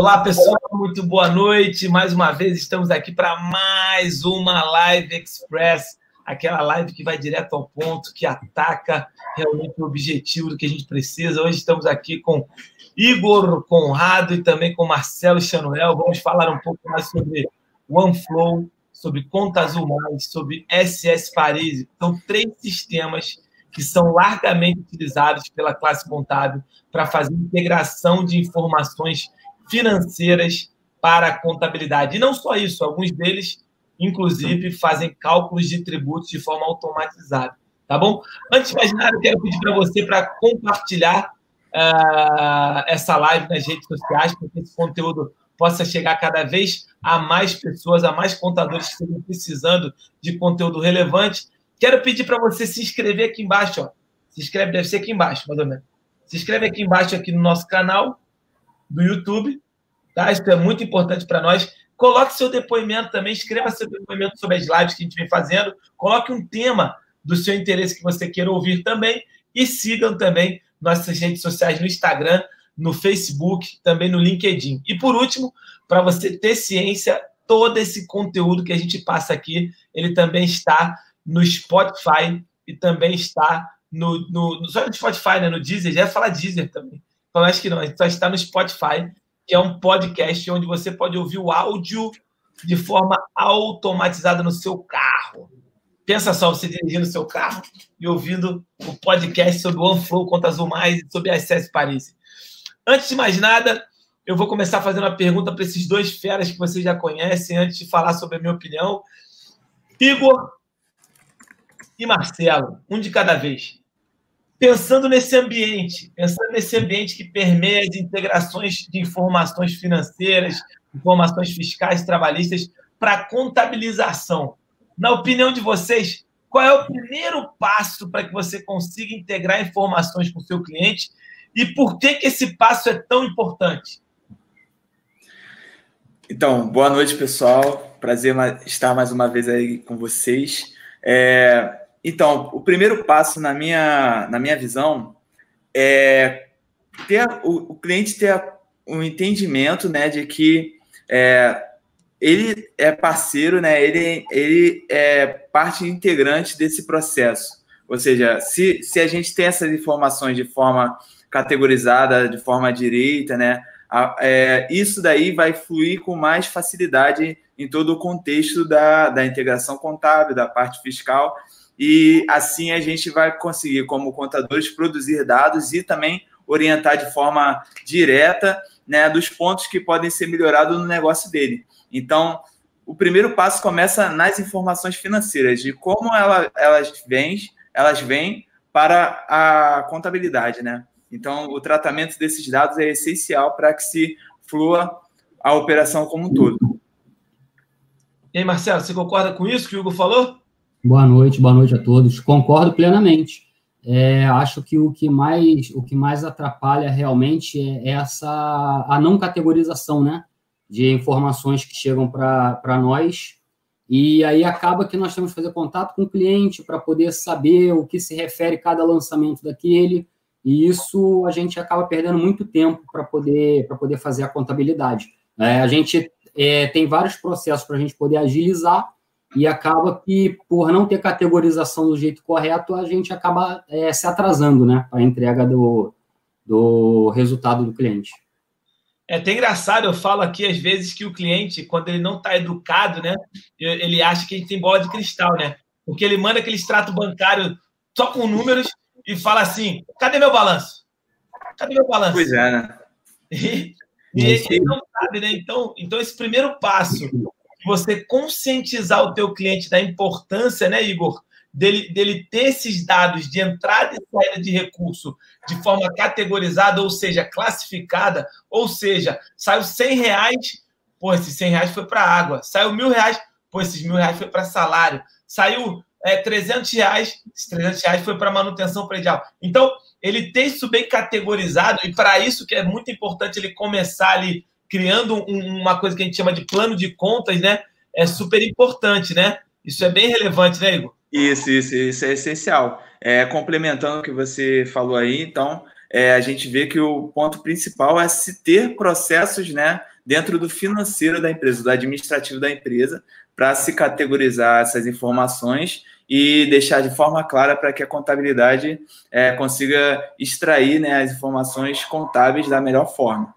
Olá, pessoal, muito boa noite. Mais uma vez estamos aqui para mais uma Live Express, aquela live que vai direto ao ponto, que ataca realmente o objetivo do que a gente precisa. Hoje estamos aqui com Igor Conrado e também com Marcelo Chanuel. Vamos falar um pouco mais sobre OneFlow, sobre Conta Azul Mais, sobre SS Paris. São três sistemas que são largamente utilizados pela classe contábil para fazer integração de informações financeiras para a contabilidade. E não só isso, alguns deles, inclusive, fazem cálculos de tributos de forma automatizada. Tá bom? Antes de mais nada, eu quero pedir para você para compartilhar uh, essa live nas redes sociais, para que esse conteúdo possa chegar cada vez a mais pessoas, a mais contadores que estejam precisando de conteúdo relevante. Quero pedir para você se inscrever aqui embaixo. Ó. Se inscreve, deve ser aqui embaixo, mais ou menos. Se inscreve aqui embaixo aqui no nosso canal do YouTube. Tá? Isso é muito importante para nós. Coloque seu depoimento também, escreva seu depoimento sobre as lives que a gente vem fazendo. Coloque um tema do seu interesse que você queira ouvir também. E sigam também nossas redes sociais no Instagram, no Facebook, também no LinkedIn. E por último, para você ter ciência, todo esse conteúdo que a gente passa aqui, ele também está no Spotify e também está no, no, só no Spotify, né? No Deezer, já ia falar Deezer também. Então, acho que não, a gente só está no Spotify, que é um podcast onde você pode ouvir o áudio de forma automatizada no seu carro. Pensa só, você dirigindo seu carro e ouvindo o podcast sobre o OneFlow, Conta Azul Mais e sobre a SS Paris. Antes de mais nada, eu vou começar fazendo uma pergunta para esses dois feras que vocês já conhecem, antes de falar sobre a minha opinião. Igor e Marcelo, um de cada vez. Pensando nesse ambiente, pensando nesse ambiente que permeia as integrações de informações financeiras, informações fiscais, trabalhistas, para contabilização. Na opinião de vocês, qual é o primeiro passo para que você consiga integrar informações com o seu cliente e por que, que esse passo é tão importante? Então, boa noite, pessoal. Prazer estar mais uma vez aí com vocês. É, então, o primeiro passo na minha, na minha visão é ter o, o cliente ter um entendimento né, de que é, ele é parceiro, né, ele, ele é parte integrante desse processo. Ou seja, se, se a gente tem essas informações de forma categorizada, de forma direita, né, a, é, isso daí vai fluir com mais facilidade em todo o contexto da, da integração contábil, da parte fiscal, e assim a gente vai conseguir, como contadores, produzir dados e também orientar de forma direta né, dos pontos que podem ser melhorados no negócio dele. Então, o primeiro passo começa nas informações financeiras, de como ela, elas vêm, elas vêm para a contabilidade, né? Então, o tratamento desses dados é essencial para que se flua a operação como um todo. E aí, Marcelo, você concorda com isso que o Hugo falou? Boa noite, boa noite a todos. Concordo plenamente. É, acho que o que mais o que mais atrapalha realmente é essa a não categorização, né, de informações que chegam para nós e aí acaba que nós temos que fazer contato com o cliente para poder saber o que se refere cada lançamento daquele e isso a gente acaba perdendo muito tempo para poder para poder fazer a contabilidade. É, a gente é, tem vários processos para a gente poder agilizar e acaba que, por não ter categorização do jeito correto, a gente acaba é, se atrasando, né, para a entrega do, do resultado do cliente. É até engraçado, eu falo aqui às vezes que o cliente, quando ele não está educado, né, ele acha que a gente tem bola de cristal, né? Porque ele manda aquele extrato bancário só com números e fala assim: cadê meu balanço? Cadê meu balanço? Pois é, né? E, e ele não sabe, né? Então, então, esse primeiro passo você conscientizar o teu cliente da importância, né, Igor, dele, dele ter esses dados de entrada e saída de recurso de forma categorizada, ou seja, classificada, ou seja, saiu 100 reais, pô, esses 100 reais foi para água, saiu mil reais, pô, esses mil reais foi para salário, saiu é, 300 reais, esses 300 reais foi para manutenção predial. Então, ele tem isso bem categorizado, e para isso que é muito importante ele começar ali criando um, uma coisa que a gente chama de plano de contas, né? É super importante, né? Isso é bem relevante, né, Igor? Isso, isso, isso é essencial. É, complementando o que você falou aí, então, é, a gente vê que o ponto principal é se ter processos né, dentro do financeiro da empresa, do administrativo da empresa, para se categorizar essas informações e deixar de forma clara para que a contabilidade é, consiga extrair né, as informações contábeis da melhor forma.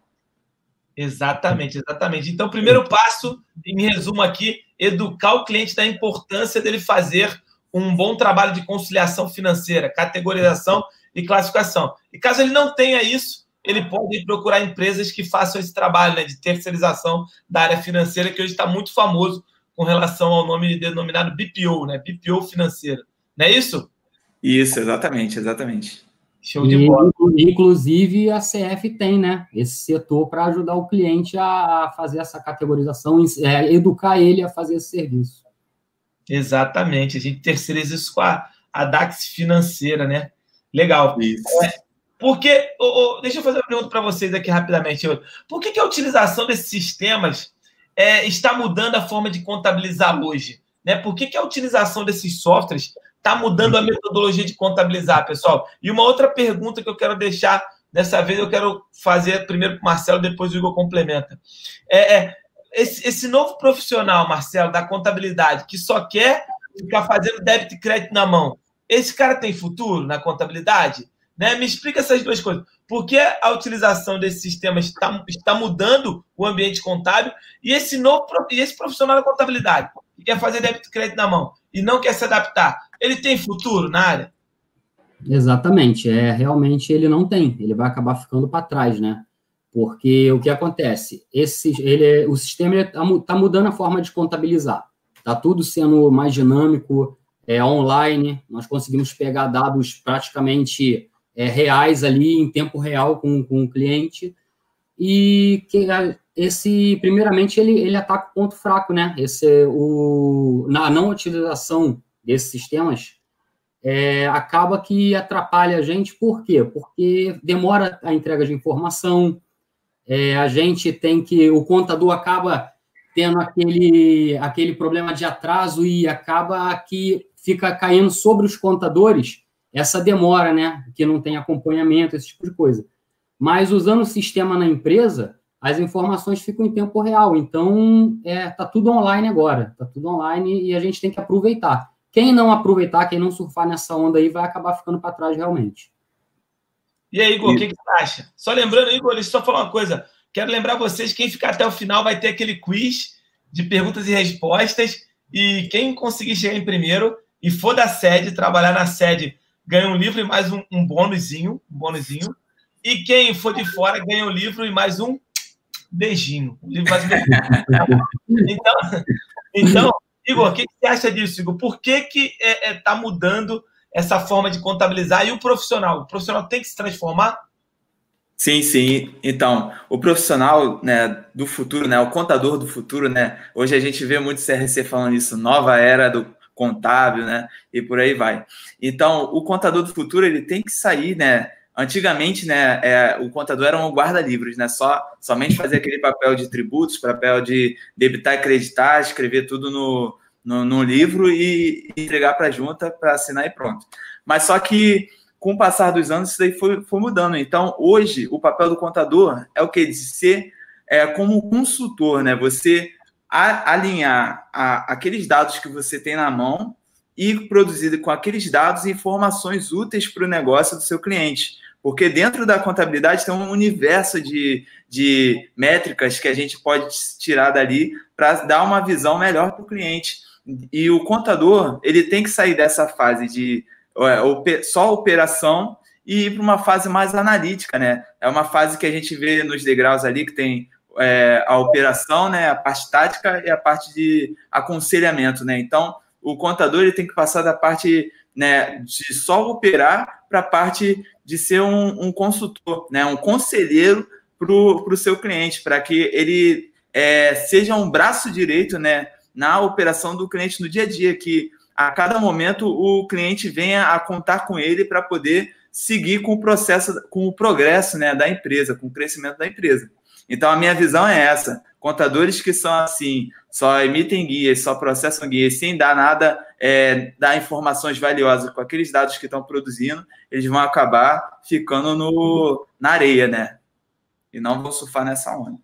Exatamente, exatamente. Então, primeiro passo, em resumo aqui, educar o cliente da importância dele fazer um bom trabalho de conciliação financeira, categorização e classificação. E caso ele não tenha isso, ele pode procurar empresas que façam esse trabalho né, de terceirização da área financeira, que hoje está muito famoso com relação ao nome denominado BPO, né? BPO financeira. Não é isso? Isso, exatamente, exatamente. Show de bola. Inclusive, a CF tem, né? Esse setor para ajudar o cliente a fazer essa categorização, é, educar ele a fazer esse serviço. Exatamente. A gente terceiriza isso com a, a DAX financeira, né? Legal. Isso. É, porque, oh, oh, deixa eu fazer uma pergunta para vocês aqui rapidamente. Por que, que a utilização desses sistemas é, está mudando a forma de contabilizar hoje? Né? Por que, que a utilização desses softwares está mudando a metodologia de contabilizar, pessoal? E uma outra pergunta que eu quero deixar, dessa vez eu quero fazer primeiro para o Marcelo, depois o Igor complementa. É, é esse, esse, novo profissional, Marcelo, da contabilidade, que só quer ficar fazendo débito e crédito na mão, esse cara tem futuro na contabilidade? Né? Me explica essas duas coisas. Por que a utilização desses sistemas está, está mudando o ambiente contábil e esse novo e esse profissional da contabilidade que quer fazer débito e crédito na mão e não quer se adaptar, ele tem futuro na área? Exatamente, é realmente ele não tem, ele vai acabar ficando para trás, né? Porque o que acontece? Esse, ele, o sistema está tá mudando a forma de contabilizar. Está tudo sendo mais dinâmico, é online. Nós conseguimos pegar dados praticamente é, reais ali, em tempo real, com, com o cliente. E que esse, primeiramente, ele, ele ataca o ponto fraco, né? Esse, o, na não utilização desses sistemas, é, acaba que atrapalha a gente, por quê? Porque demora a entrega de informação, é, a gente tem que. O contador acaba tendo aquele, aquele problema de atraso e acaba que fica caindo sobre os contadores essa demora, né? Que não tem acompanhamento, esse tipo de coisa. Mas usando o sistema na empresa, as informações ficam em tempo real. Então, é, tá tudo online agora. Tá tudo online e a gente tem que aproveitar. Quem não aproveitar, quem não surfar nessa onda aí, vai acabar ficando para trás realmente. E aí, Igor, o que, que você acha? Só lembrando, Igor, deixa eu só falar uma coisa. Quero lembrar vocês, quem ficar até o final vai ter aquele quiz de perguntas e respostas. E quem conseguir chegar em primeiro e for da sede, trabalhar na sede, ganha um livro e mais um, um bônusinho, um bônusinho. E quem for de fora ganha um livro e mais um beijinho. Livro mais beijinho. então, então, Igor, o que, que você acha disso, Igor? Por que está que, é, é, tá mudando essa forma de contabilizar e o profissional? O profissional tem que se transformar? Sim, sim. Então, o profissional né, do futuro, né, o contador do futuro, né? Hoje a gente vê muito CRC falando isso, nova era do contábil, né? E por aí vai. Então, o contador do futuro ele tem que sair, né? Antigamente, né, é, o contador era um guarda-livros, né? Só somente fazer aquele papel de tributos, papel de debitar e acreditar, escrever tudo no, no, no livro e entregar para a junta para assinar e pronto. Mas só que com o passar dos anos isso daí foi, foi mudando. Então, hoje, o papel do contador é o que? De ser é, como consultor, né? Você a, alinhar a, aqueles dados que você tem na mão e produzir com aqueles dados informações úteis para o negócio do seu cliente. Porque dentro da contabilidade tem um universo de, de métricas que a gente pode tirar dali para dar uma visão melhor para o cliente. E o contador, ele tem que sair dessa fase de é, só operação e ir para uma fase mais analítica, né? É uma fase que a gente vê nos degraus ali, que tem é, a operação, né? A parte tática e a parte de aconselhamento, né? Então, o contador ele tem que passar da parte né, de só operar para a parte de ser um, um, consultor, né? Um conselheiro para o seu cliente, para que ele é, seja um braço direito, né? na operação do cliente no dia a dia, que a cada momento o cliente venha a contar com ele para poder seguir com o processo, com o progresso né, da empresa, com o crescimento da empresa. Então, a minha visão é essa: contadores que são assim, só emitem guias, só processam guias, sem dar nada, é, dar informações valiosas com aqueles dados que estão produzindo, eles vão acabar ficando no, na areia, né? E não vão surfar nessa onda.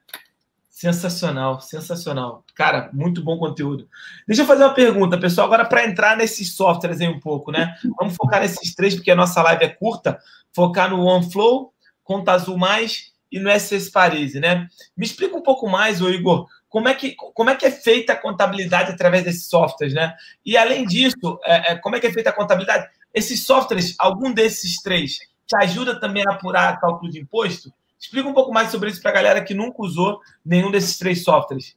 Sensacional, sensacional. Cara, muito bom conteúdo. Deixa eu fazer uma pergunta, pessoal. Agora, para entrar nesses softwares aí um pouco, né? Vamos focar nesses três, porque a nossa live é curta. Focar no OneFlow, Conta Azul Mais e no SS Parise, né? Me explica um pouco mais, ô Igor, como é que, como é, que é feita a contabilidade através desses softwares, né? E além disso, é, é, como é que é feita a contabilidade? Esses softwares, algum desses três, te ajuda também a apurar cálculo de imposto? Explica um pouco mais sobre isso para a galera que nunca usou nenhum desses três softwares.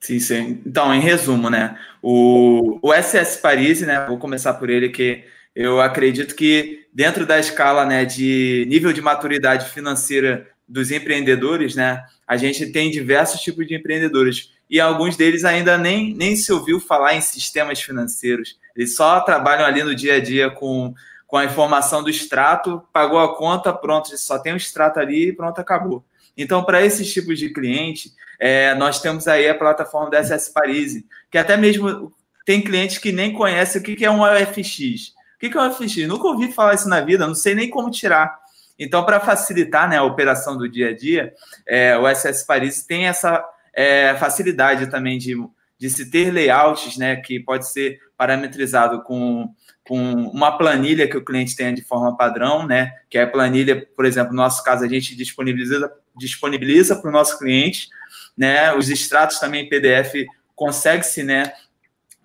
Sim, sim. Então, em resumo, né? O, o SS Paris, né? Vou começar por ele, que eu acredito que dentro da escala né, de nível de maturidade financeira dos empreendedores, né? A gente tem diversos tipos de empreendedores e alguns deles ainda nem, nem se ouviu falar em sistemas financeiros. Eles só trabalham ali no dia a dia com, com a informação do extrato, pagou a conta, pronto, só tem o extrato ali e pronto, acabou. Então, para esses tipos de cliente, é, nós temos aí a plataforma da SS Paris, que até mesmo tem clientes que nem conhecem o que é um OFX. O que é um OFX? Nunca ouvi falar isso na vida, não sei nem como tirar. Então, para facilitar né, a operação do dia a dia, é, o SS Paris tem essa é, facilidade também de, de se ter layouts, né, que pode ser parametrizado com, com uma planilha que o cliente tenha de forma padrão, né, que é a planilha, por exemplo, no nosso caso, a gente disponibiliza disponibiliza para o nosso cliente, né, os extratos também PDF consegue-se, né,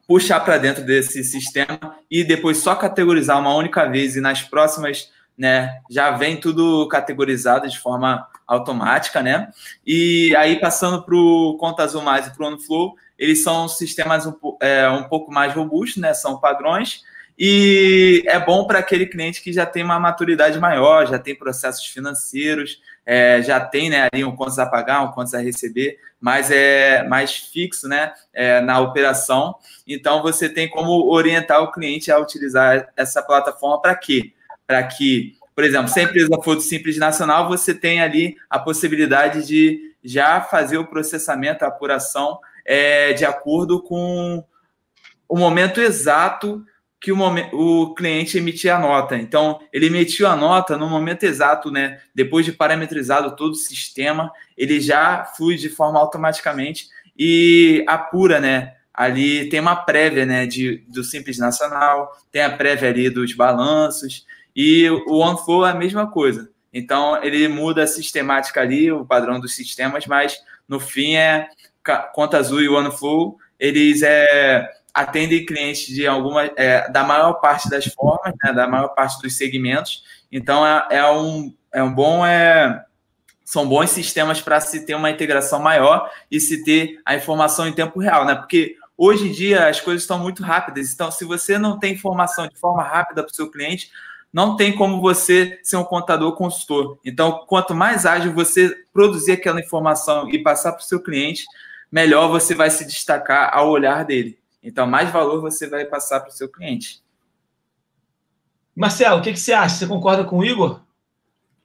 puxar para dentro desse sistema e depois só categorizar uma única vez e nas próximas né? Já vem tudo categorizado de forma automática, né? E aí, passando para o Conta Azul Mais e para o OneFlow, eles são sistemas um, é, um pouco mais robustos, né? São padrões. E é bom para aquele cliente que já tem uma maturidade maior, já tem processos financeiros, é, já tem né, ali um contas a pagar, um contas a receber, mas é mais fixo né, é, na operação. Então, você tem como orientar o cliente a utilizar essa plataforma para quê? Para que, por exemplo, se a empresa for do Simples Nacional, você tem ali a possibilidade de já fazer o processamento, a apuração é, de acordo com o momento exato que o, momento, o cliente emitir a nota. Então, ele emitiu a nota no momento exato, né? Depois de parametrizado todo o sistema, ele já flui de forma automaticamente e apura, né? Ali tem uma prévia, né? De, do Simples Nacional, tem a prévia ali dos balanços, e o OneFlow é a mesma coisa. Então, ele muda a sistemática ali, o padrão dos sistemas, mas no fim é Conta Azul e OneFlow, eles é, atendem clientes de alguma, é, da maior parte das formas, né, da maior parte dos segmentos. Então, é, é um, é um bom. É, são bons sistemas para se ter uma integração maior e se ter a informação em tempo real, né? Porque hoje em dia as coisas estão muito rápidas. Então, se você não tem informação de forma rápida para o seu cliente, não tem como você ser um contador consultor. Então, quanto mais ágil você produzir aquela informação e passar para o seu cliente, melhor você vai se destacar ao olhar dele. Então, mais valor você vai passar para o seu cliente. Marcelo, o que, que, você acha? Você concorda com o Igor?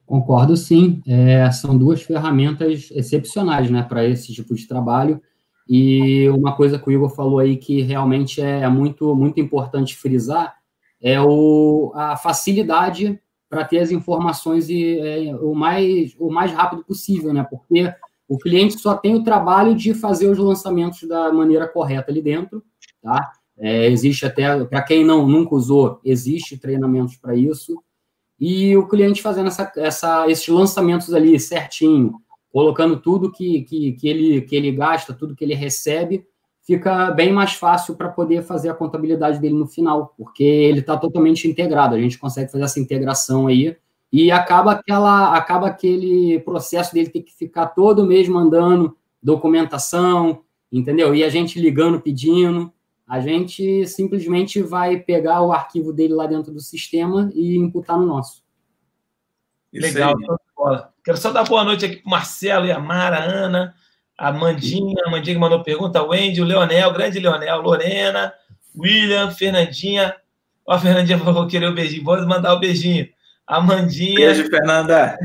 Concordo, sim. É, são duas ferramentas excepcionais né, para esse tipo de trabalho. E uma coisa que o Igor falou aí que realmente é muito, muito importante frisar é o, a facilidade para ter as informações e, é, o, mais, o mais rápido possível, né? Porque o cliente só tem o trabalho de fazer os lançamentos da maneira correta ali dentro, tá? É, existe até, para quem não nunca usou, existe treinamentos para isso. E o cliente fazendo essa, essa, esses lançamentos ali certinho, colocando tudo que, que, que, ele, que ele gasta, tudo que ele recebe, fica bem mais fácil para poder fazer a contabilidade dele no final, porque ele está totalmente integrado. A gente consegue fazer essa integração aí e acaba aquela, acaba aquele processo dele ter que ficar todo mês mandando documentação, entendeu? E a gente ligando, pedindo. A gente simplesmente vai pegar o arquivo dele lá dentro do sistema e imputar no nosso. Legal, Quero só dar boa noite aqui para Marcelo e a Mara, a Ana, a Mandinha, a Mandinha que mandou pergunta, o Wendy, o Leonel, grande Leonel, Lorena, William, Fernandinha. Ó, a Fernandinha falou querer o beijinho, vou mandar o beijinho. A Mandinha. Beijo, Fernanda.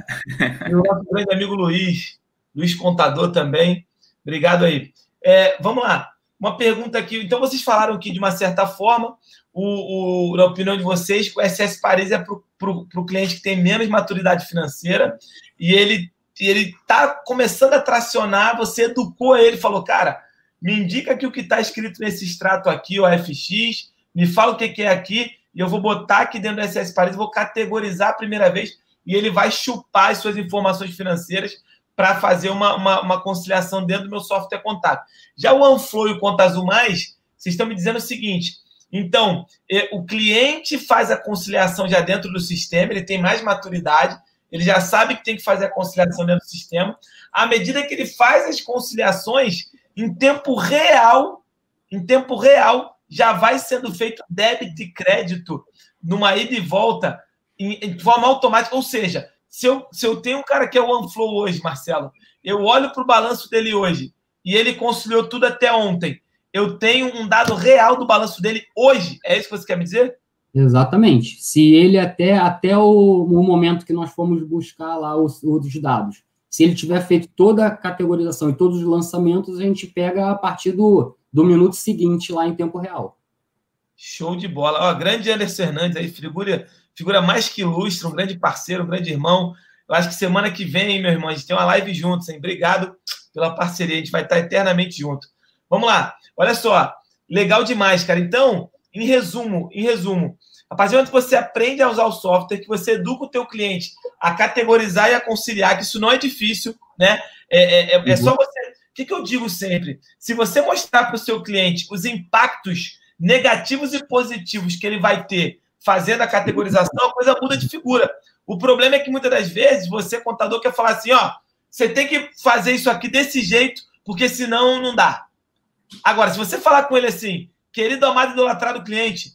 E o nosso grande amigo Luiz, Luiz Contador também. Obrigado aí. É, vamos lá. Uma pergunta aqui. Então, vocês falaram que, de uma certa forma, o, o na opinião de vocês, o SS Paris é para o cliente que tem menos maturidade financeira e ele ele tá começando a tracionar, você educou ele, falou, cara, me indica que o que está escrito nesse extrato aqui, o FX, me fala o que, que é aqui, e eu vou botar aqui dentro do SS Paris, vou categorizar a primeira vez, e ele vai chupar as suas informações financeiras para fazer uma, uma, uma, conciliação dentro do meu software contábil. Já o OneFlow e o Conta Azul Mais, vocês estão me dizendo o seguinte, então, é, o cliente faz a conciliação já dentro do sistema, ele tem mais maturidade, ele já sabe que tem que fazer a conciliação dentro do sistema. À medida que ele faz as conciliações, em tempo real, em tempo real, já vai sendo feito débito e crédito numa ida e volta em, forma automática. Ou seja, se eu, se eu tenho um cara que é o OneFlow hoje, Marcelo, eu olho para o balanço dele hoje e ele conciliou tudo até ontem. Eu tenho um dado real do balanço dele hoje. É isso que você quer me dizer? Exatamente. Se ele até, até o, o momento que nós fomos buscar lá os, os dados, se ele tiver feito toda a categorização e todos os lançamentos, a gente pega a partir do, do minuto seguinte lá em tempo real. Show de bola. Ó, grande Anderson Hernandes aí, figura, figura mais que ilustre, um grande parceiro, um grande irmão. Eu acho que semana que vem, meu irmão, a gente tem uma live juntos, hein? Obrigado pela parceria, a gente vai estar eternamente junto. Vamos lá. Olha só, legal demais, cara. Então, em resumo, em resumo, a partir do momento que você aprende a usar o software, que você educa o teu cliente a categorizar e a conciliar, que isso não é difícil, né? É, é, é, é só uhum. você. O que, que eu digo sempre? Se você mostrar para o seu cliente os impactos negativos e positivos que ele vai ter fazendo a categorização, a coisa muda de figura. O problema é que muitas das vezes você, contador, quer falar assim: ó, você tem que fazer isso aqui desse jeito, porque senão não dá. Agora, se você falar com ele assim, querido amado idolatrado cliente,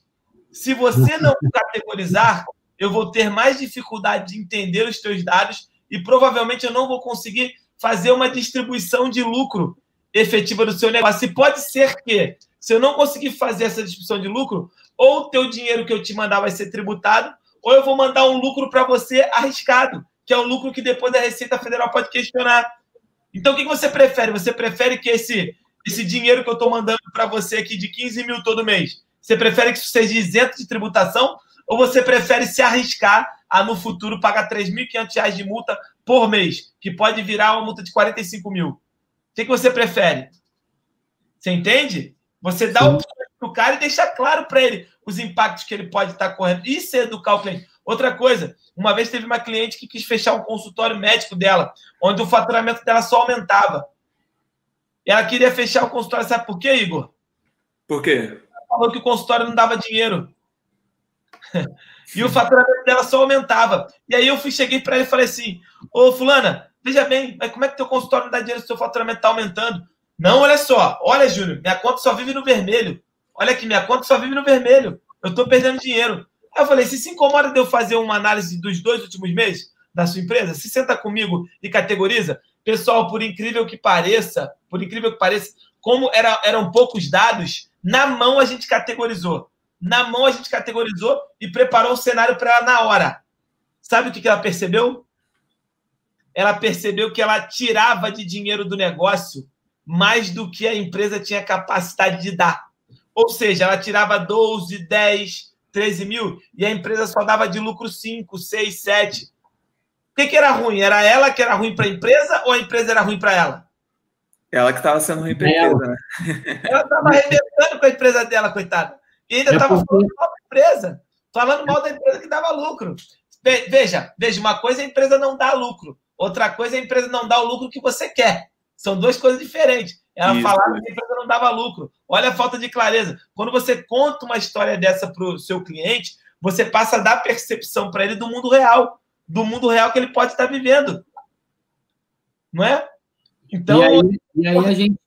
se você não categorizar, eu vou ter mais dificuldade de entender os teus dados e provavelmente eu não vou conseguir fazer uma distribuição de lucro efetiva do seu negócio. E pode ser que, se eu não conseguir fazer essa distribuição de lucro, ou o teu dinheiro que eu te mandar vai ser tributado, ou eu vou mandar um lucro para você arriscado, que é um lucro que depois a Receita Federal pode questionar. Então, o que você prefere? Você prefere que esse, esse dinheiro que eu estou mandando para você aqui de 15 mil todo mês você prefere que isso seja isento de tributação ou você prefere se arriscar a, no futuro, pagar R$ 3.500 de multa por mês, que pode virar uma multa de 45 mil? O que, que você prefere? Você entende? Você dá o para o cara e deixa claro para ele os impactos que ele pode estar correndo. Isso é educar o cliente. Outra coisa, uma vez teve uma cliente que quis fechar um consultório médico dela, onde o faturamento dela só aumentava. Ela queria fechar o consultório, sabe por quê, Igor? Por quê? falou que o consultório não dava dinheiro. e o faturamento dela só aumentava. E aí eu fui, cheguei para ele e falei assim: Ô, Fulana, veja bem, mas como é que teu consultório não dá dinheiro se o seu faturamento está aumentando? Não, olha só, olha, Júnior, minha conta só vive no vermelho. Olha aqui, minha conta só vive no vermelho. Eu estou perdendo dinheiro. Aí eu falei: se se incomoda de eu fazer uma análise dos dois últimos meses da sua empresa, se senta comigo e categoriza. Pessoal, por incrível que pareça, por incrível que pareça, como era, eram poucos dados, na mão a gente categorizou. Na mão a gente categorizou e preparou o cenário para ela na hora. Sabe o que ela percebeu? Ela percebeu que ela tirava de dinheiro do negócio mais do que a empresa tinha capacidade de dar. Ou seja, ela tirava 12, 10, 13 mil e a empresa só dava de lucro 5, 6, 7. O que, que era ruim? Era ela que era ruim para a empresa ou a empresa era ruim para ela? Ela que estava sendo ruim empresa, né? Ela estava arrebentando com a empresa dela, coitada. E ainda estava é falando mal da empresa. Falando mal da empresa que dava lucro. Veja, veja, uma coisa é a empresa não dá lucro. Outra coisa é a empresa não dar o lucro que você quer. São duas coisas diferentes. Ela Isso. falava que a empresa não dava lucro. Olha a falta de clareza. Quando você conta uma história dessa para o seu cliente, você passa a dar percepção para ele do mundo real, do mundo real que ele pode estar vivendo. Não é? Então, e aí, e aí a gente...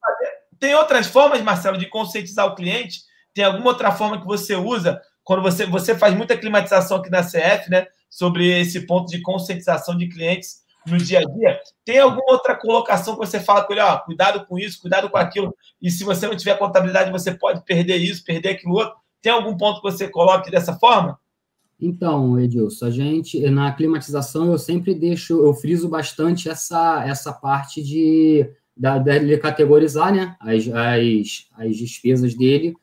tem outras formas, Marcelo, de conscientizar o cliente? Tem alguma outra forma que você usa quando você, você faz muita climatização aqui na CF, né? Sobre esse ponto de conscientização de clientes no dia a dia. Tem alguma outra colocação que você fala com ele, ó, cuidado com isso, cuidado com aquilo, e se você não tiver contabilidade, você pode perder isso, perder aquilo outro. Tem algum ponto que você coloque dessa forma? Então, Edilson, a gente, na climatização, eu sempre deixo, eu friso bastante essa, essa parte de, da, dele categorizar, né, as, as, as despesas dele.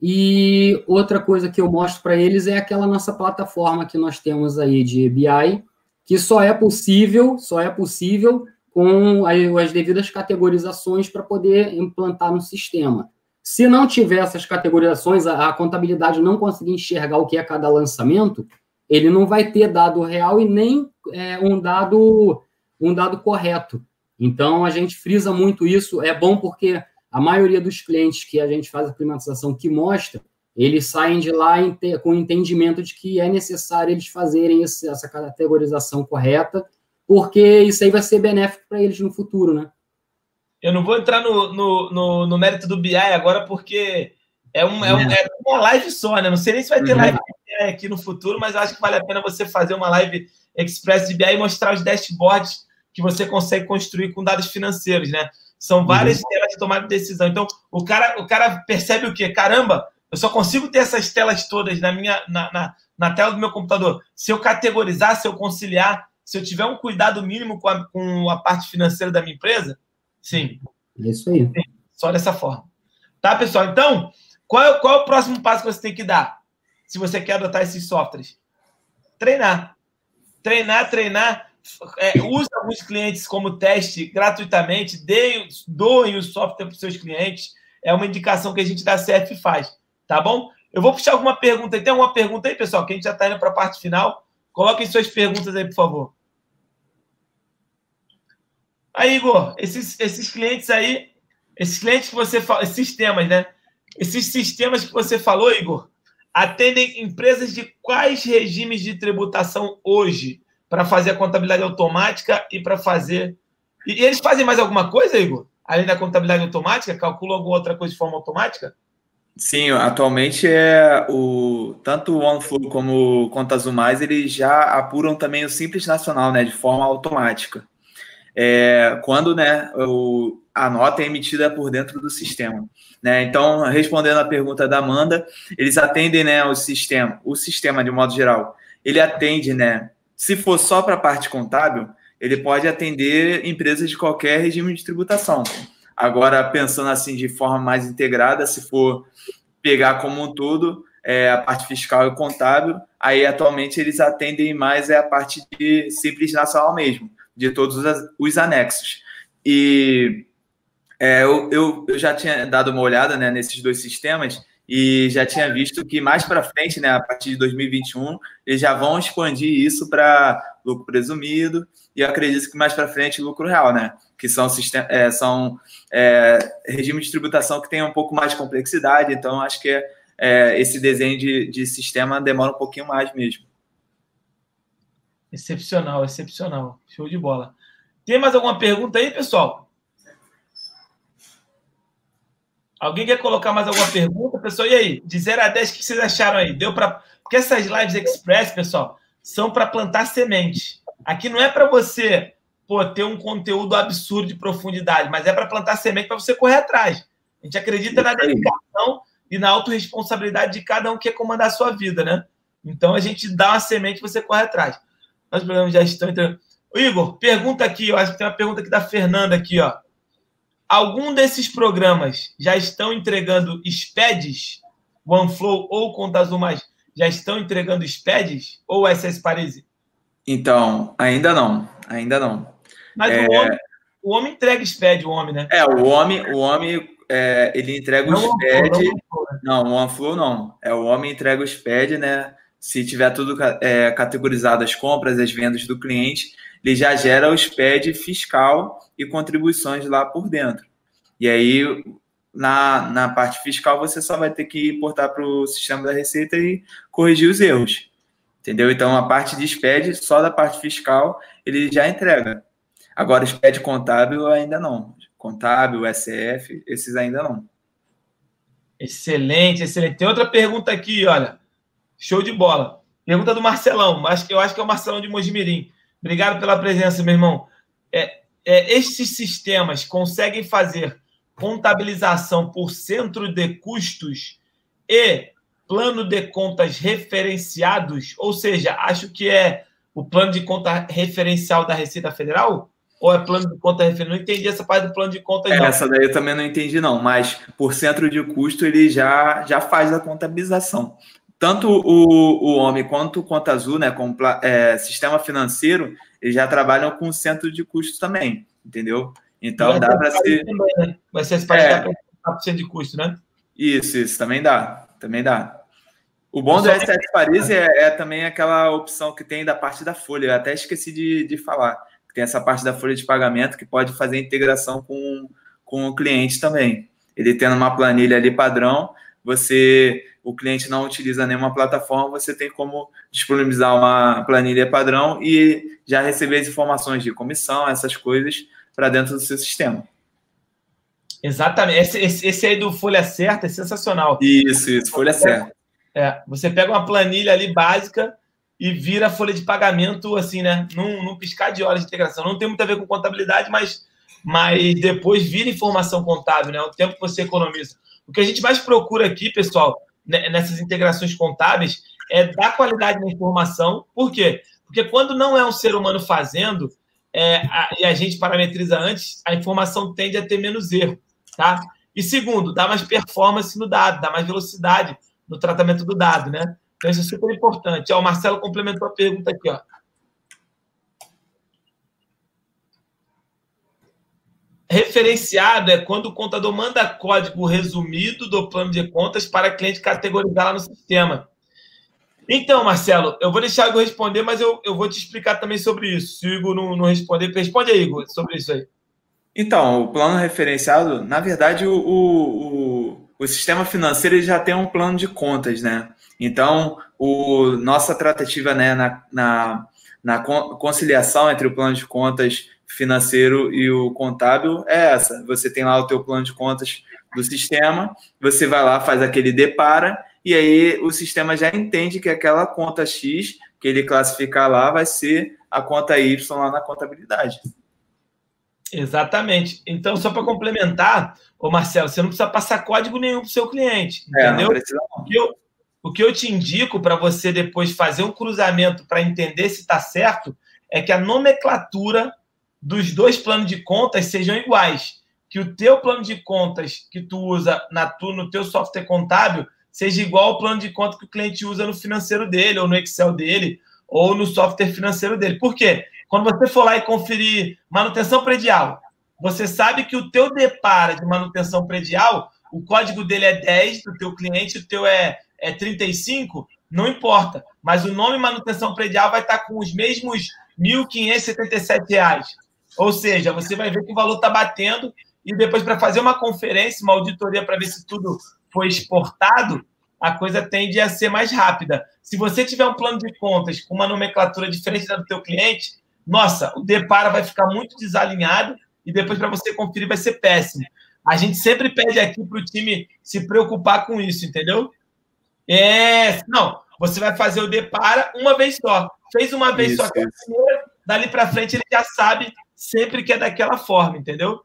E outra coisa que eu mostro para eles é aquela nossa plataforma que nós temos aí de BI, que só é possível, só é possível com as devidas categorizações para poder implantar no sistema. Se não tiver essas categorizações, a, a, contabilidade não conseguir enxergar o que é cada lançamento, ele não vai ter dado real e nem é, um dado um dado correto. Então a gente frisa muito isso. É bom porque a maioria dos clientes que a gente faz a climatização que mostra, eles saem de lá com o entendimento de que é necessário eles fazerem essa categorização correta, porque isso aí vai ser benéfico para eles no futuro, né? Eu não vou entrar no, no, no, no mérito do BI agora, porque é, um, é, um, é uma live só, né? Não sei nem se vai ter uhum. live aqui no futuro, mas acho que vale a pena você fazer uma live express de BI e mostrar os dashboards que você consegue construir com dados financeiros, né? São várias uhum. telas de tomada de decisão. Então, o cara, o cara percebe o quê? Caramba, eu só consigo ter essas telas todas na minha na, na, na tela do meu computador se eu categorizar, se eu conciliar, se eu tiver um cuidado mínimo com a, com a parte financeira da minha empresa, Sim. É isso aí. Só dessa forma. Tá, pessoal? Então, qual é, qual é o próximo passo que você tem que dar? Se você quer adotar esses softwares? Treinar. Treinar, treinar. É, use alguns clientes como teste gratuitamente, deem, doem o software para os seus clientes. É uma indicação que a gente da CF faz. Tá bom? Eu vou puxar alguma pergunta. Tem alguma pergunta aí, pessoal? Que a gente já está indo para a parte final. Coloquem suas perguntas aí, por favor. Aí, Igor, esses, esses clientes aí, esses clientes que você fala, esses sistemas, né? Esses sistemas que você falou, Igor, atendem empresas de quais regimes de tributação hoje para fazer a contabilidade automática e para fazer. E, e eles fazem mais alguma coisa, Igor? Além da contabilidade automática? Calculam alguma outra coisa de forma automática? Sim, atualmente é o tanto o OneFlow como o Conta Azul Mais, eles já apuram também o Simples Nacional, né, de forma automática é, quando né, o, a nota é emitida por dentro do sistema. Né? Então, respondendo à pergunta da Amanda, eles atendem né, o sistema, o sistema de modo geral, ele atende, né? Se for só para a parte contábil, ele pode atender empresas de qualquer regime de tributação. Agora, pensando assim de forma mais integrada, se for pegar como um todo, é, a parte fiscal e contábil, aí atualmente eles atendem mais é a parte de simples nacional mesmo de todos os anexos. E é, eu, eu, eu, já tinha dado uma olhada né, nesses dois sistemas e já tinha visto que mais para frente, né, a partir de 2021, eles já vão expandir isso para lucro presumido e acredito que mais para frente lucro real, né? Que são, é, são é, regimes de tributação que têm um pouco mais de complexidade, então acho que é, esse desenho de, de sistema demora um pouquinho mais mesmo. Excepcional, excepcional. Show de bola. Tem mais alguma pergunta aí, pessoal? Alguém quer colocar mais alguma pergunta, pessoal? E aí, de 0 a 10, o que vocês acharam aí? Deu para. Porque essas lives express, pessoal, são para plantar semente. Aqui não é para você pô, ter um conteúdo absurdo de profundidade, mas é para plantar semente para você correr atrás. A gente acredita na dedicação e na autorresponsabilidade de cada um que quer comandar a sua vida, né? Então a gente dá uma semente e você corre atrás. Os programas já estão entrando. Igor, pergunta aqui, eu acho que tem uma pergunta aqui da Fernanda aqui, ó. Algum desses programas já estão entregando SPEDs, OneFlow ou Conta Azul Mais, já estão entregando SPEDs ou SS Parisi? Então, ainda não, ainda não. Mas é... o, homem, o homem entrega SPED, o homem, né? É, o homem, o homem é, ele entrega o não, SPED. Não, o OneFlow não. É o homem entrega o SPED, né? Se tiver tudo é, categorizado as compras, as vendas do cliente, ele já gera o SPED fiscal e contribuições lá por dentro. E aí, na, na parte fiscal, você só vai ter que importar para o sistema da Receita e corrigir os erros. Entendeu? Então, a parte de SPED, só da parte fiscal, ele já entrega. Agora, SPED contábil ainda não. Contábil, SF, esses ainda não. Excelente, excelente. Tem outra pergunta aqui, olha. Show de bola. Pergunta do Marcelão. Que, eu acho que é o Marcelão de Mojimirim. Obrigado pela presença, meu irmão. É, é, estes sistemas conseguem fazer contabilização por centro de custos e plano de contas referenciados? Ou seja, acho que é o plano de conta referencial da Receita Federal? Ou é plano de conta referencial? Não entendi essa parte do plano de contas. É, essa daí eu também não entendi, não. Mas por centro de custo, ele já, já faz a contabilização tanto o, o homem quanto o Conta Azul, né, com é, sistema financeiro, eles já trabalham com centro de custos também. entendeu? Então dá para ser. Também, né? O SS Paris é. para de custo, né? Isso, isso, também dá. Também dá. O bom do SS Paris é, é, também aquela opção que tem da parte da folha. Eu até esqueci de, de falar. Tem essa parte da folha de pagamento que pode fazer integração com, com o cliente também. Ele tendo uma planilha ali padrão, você, o cliente não utiliza nenhuma plataforma, você tem como disponibilizar uma planilha padrão e já receber as informações de comissão, essas coisas, para dentro do seu sistema. Exatamente. Esse, esse, esse, aí do Folha Certa é sensacional. Isso, isso, Folha Certa. É, você pega uma planilha ali básica e vira folha de pagamento, assim, né? Num, num piscar de horas de integração. Não tem muito a ver com contabilidade, mas, mas depois vira informação contábil, né? O tempo que você economiza. O que a gente mais procura aqui, pessoal, nessas integrações contábeis, é dar qualidade na informação. Por quê? Porque quando não é um ser humano fazendo, é, a, e a gente parametriza antes, a informação tende a ter menos erro, tá? E segundo, dá mais performance no dado, dá mais velocidade no tratamento do dado, né? Então, isso é super importante. Ó, o Marcelo complementou a pergunta aqui, ó. Referenciado é quando o contador manda código resumido do plano de contas para cliente categorizar lá no sistema. Então, Marcelo, eu vou deixar o Igor responder, mas eu, eu vou te explicar também sobre isso. Se o Igor não, não responder, responde aí, Igor, sobre isso aí. Então, o plano referenciado, na verdade, o, o, o sistema financeiro já tem um plano de contas, né? Então, o, nossa tratativa né, na, na, na conciliação entre o plano de contas financeiro e o contábil é essa. Você tem lá o teu plano de contas do sistema, você vai lá, faz aquele depara, e aí o sistema já entende que aquela conta X que ele classificar lá vai ser a conta Y lá na contabilidade. Exatamente. Então, só para complementar, ô Marcelo, você não precisa passar código nenhum para o seu cliente, é, entendeu? Não. O, que eu, o que eu te indico para você depois fazer um cruzamento para entender se está certo é que a nomenclatura dos dois planos de contas sejam iguais. Que o teu plano de contas que tu usa na tu, no teu software contábil seja igual ao plano de conta que o cliente usa no financeiro dele, ou no Excel dele, ou no software financeiro dele. Por quê? Quando você for lá e conferir manutenção predial, você sabe que o teu depara de manutenção predial, o código dele é 10 do teu cliente, o teu é, é 35, não importa. Mas o nome manutenção predial vai estar com os mesmos R$ 1.577. Ou seja, você vai ver que o valor está batendo e depois para fazer uma conferência, uma auditoria para ver se tudo foi exportado, a coisa tende a ser mais rápida. Se você tiver um plano de contas com uma nomenclatura diferente da do teu cliente, nossa, o depara vai ficar muito desalinhado e depois para você conferir vai ser péssimo. A gente sempre pede aqui para o time se preocupar com isso, entendeu? É, não, você vai fazer o depara uma vez só. Fez uma vez isso, só, primeira, dali para frente ele já sabe sempre que é daquela forma, entendeu?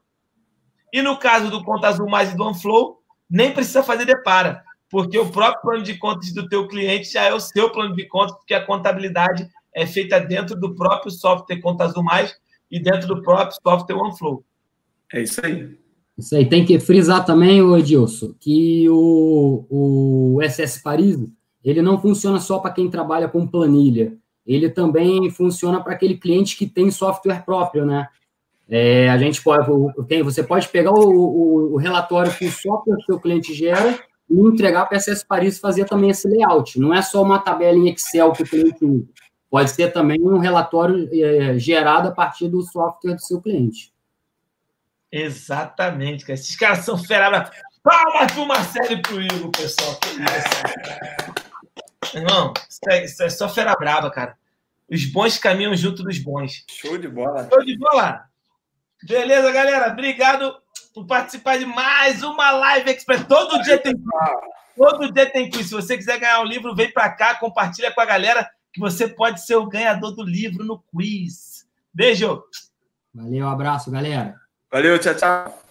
E no caso do Conta Azul mais e do OneFlow, nem precisa fazer depara, porque o próprio plano de contas do teu cliente já é o seu plano de contas, porque a contabilidade é feita dentro do próprio software Conta Azul Mais e dentro do próprio software OneFlow. É isso aí. Isso aí. Tem que frisar também, o Edilson, que o, o SS Paris, ele não funciona só para quem trabalha com planilha. Ele também funciona para aquele cliente que tem software próprio, né? É, a gente pode, você pode pegar o, o, o, relatório que o software que o seu cliente gera e entregar para a SS Paris fazer também esse layout. Não é só uma tabela em Excel que o cliente usa. Pode ser também um relatório é, gerado a partir do software do seu cliente. Exatamente, cara. Esses caras são fera. Palmas para o Marcelo e para o Igor, pessoal. Que isso, Irmão, isso é, isso é só fera brava, cara. Os bons caminham junto dos bons. Show de bola. Show de bola. Beleza, galera? Obrigado por participar de mais uma Live Express. Todo dia tem Todo dia tem quiz. Se você quiser ganhar um livro, vem para cá, compartilha com a galera que você pode ser o ganhador do livro no quiz. Beijo! Valeu, abraço, galera. Valeu, tchau, tchau.